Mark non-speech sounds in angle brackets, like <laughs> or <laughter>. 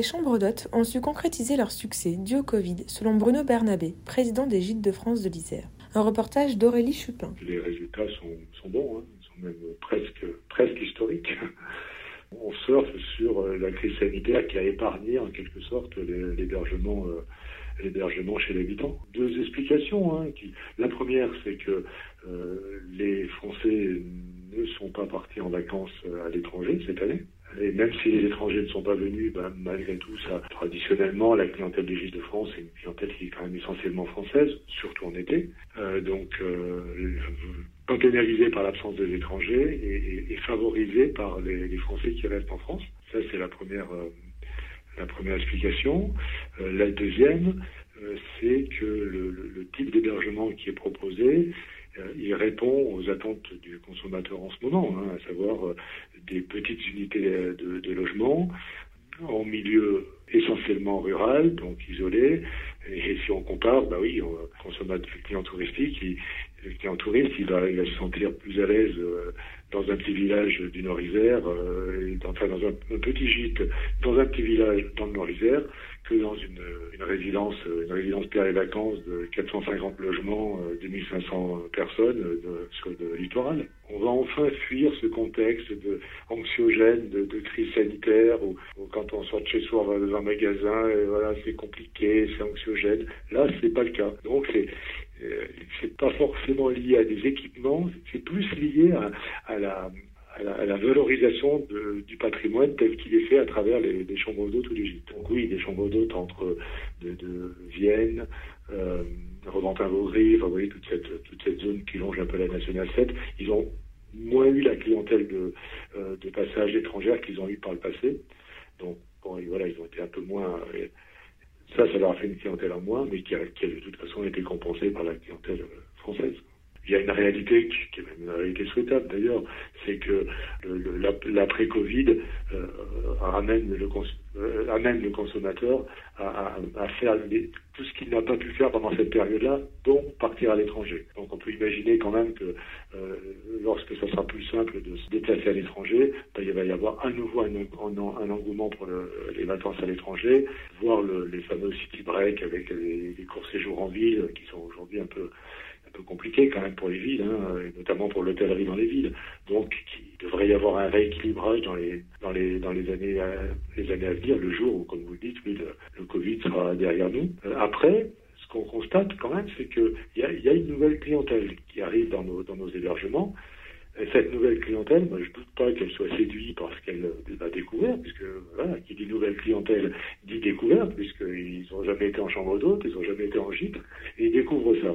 Les chambres d'hôtes ont su concrétiser leur succès dû au Covid, selon Bruno Bernabé, président des Gîtes de France de l'Isère. Un reportage d'Aurélie Chupin. Les résultats sont, bons, hein. ils sont même presque, presque historiques. <laughs> On surfe sur euh, la crise sanitaire qui a épargné en quelque sorte l'hébergement euh, l'hébergement chez l'habitant. Deux explications. hein, la première, c'est que euh, les Français ne sont pas partis en vacances à l'étranger cette année. Et même si les étrangers ne sont pas venus, ben, malgré tout, ça, traditionnellement, la clientèle des Gilles de France est une clientèle qui est quand même essentiellement française, surtout en été. Euh, donc, euh, containerisée par l'absence des étrangers et, et- et favorisée par les, les Français qui restent en France. Ça, c'est la première, euh, la première explication. Euh, la deuxième, euh, c'est que le, le- type d'hébergement qui est proposé, il répond aux attentes du consommateur en ce moment, hein, à savoir euh, des petites unités euh, de, logement en milieu essentiellement rural, donc isolé. Et si on compare, bah oui, on consommateur client touristique, il, le client touriste, il va, il va se sentir plus à l'aise euh, dans un petit village du Nord-Isère, euh, enfin, dans un, petit gîte, dans un petit village dans le Nord-Isère, que dans une, une résidence, euh, une résidence Pierre et Vacances de 450 logements, euh, 2500 personnes euh, de- sur le littoral. On va enfin fuir ce contexte de anxiogène, de, de crise sanitaire, où, où quand on sort de chez soi, on va dans un magasin, et voilà, c'est compliqué, c'est anxiogène. Là, c'est pas le cas. Donc, c'est c'est pas forcément lié à des équipements, c'est plus lié à, la, valorisation du patrimoine tel qu'il est fait à travers les, chambres d'hôtes ou les gîtes. Donc oui, des chambres d'hôtes entre Vienne, euh, Reventin-Vaugry, vous voyez, toute cette, zone qui longe un peu la Nationale 7, ils ont moins eu la clientèle de, euh, de passages étrangères qu'ils ont eu par le passé. Donc voilà, ils ont été un peu moins... euh, ça, ça leur a fait une clientèle en moins, mais qui a, qui a de toute façon été compensée par la clientèle euh, française. Il y a une réalité qui, est même une réalité souhaitable d'ailleurs, c'est que l'après-Covid euh, euh, amène le consommateur à, faire tout ce qu'il n'a pas pu faire pendant cette période-là, dont partir à l'étranger. Donc on peut imaginer quand même que euh, lorsque ça sera plus simple de se déplacer à l'étranger, ben, il va y avoir à nouveau un, engouement pour le- les vacances à l'étranger, voir le- les fameux city break avec les, les courts séjours en ville qui sont aujourd'hui un peu un peu compliqué quand même pour les villes, hein, et notamment pour l'hôtellerie dans les villes. Donc, il devrait y avoir un rééquilibrage dans les dans les dans les années à, les années à venir, le jour où, comme vous le dites, le, Covid sera derrière nous. Euh, après, ce qu'on constate quand même, c'est que il y a, y a une nouvelle clientèle qui arrive dans nos dans nos hébergements. Et cette nouvelle clientèle, moi, je doute pas qu'elle soit séduite par ce qu'elle euh, va découvrir, puisque voilà, qui dit nouvelle clientèle dit découverte, puisqu'ils n'ont jamais été en chambre d'hôte, ils n'ont jamais été en gîte, et ils découvrent ça.